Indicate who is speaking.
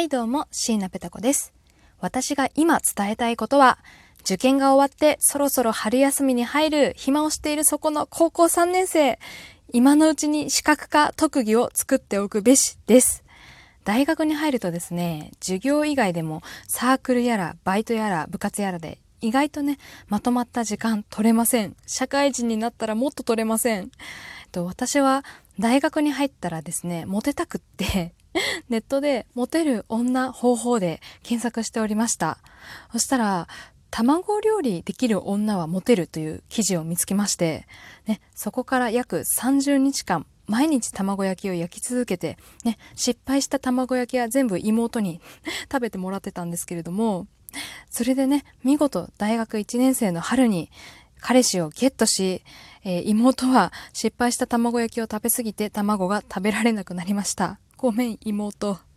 Speaker 1: はいどうも、椎名ペタ子です。私が今伝えたいことは、受験が終わってそろそろ春休みに入る暇をしているそこの高校3年生、今のうちに資格か特技を作っておくべしです。大学に入るとですね、授業以外でもサークルやらバイトやら部活やらで意外とね、まとまった時間取れません。社会人になったらもっと取れません。と私は大学に入ったらですね、モテたくって、ネットでモテる女方法で検索しておりました。そしたら、卵料理できる女はモテるという記事を見つけまして、ね、そこから約30日間、毎日卵焼きを焼き続けて、ね、失敗した卵焼きは全部妹に 食べてもらってたんですけれども、それでね、見事大学1年生の春に彼氏をゲットし、えー妹は失敗した卵焼きを食べ過ぎて卵が食べられなくなりました。ごめん、妹。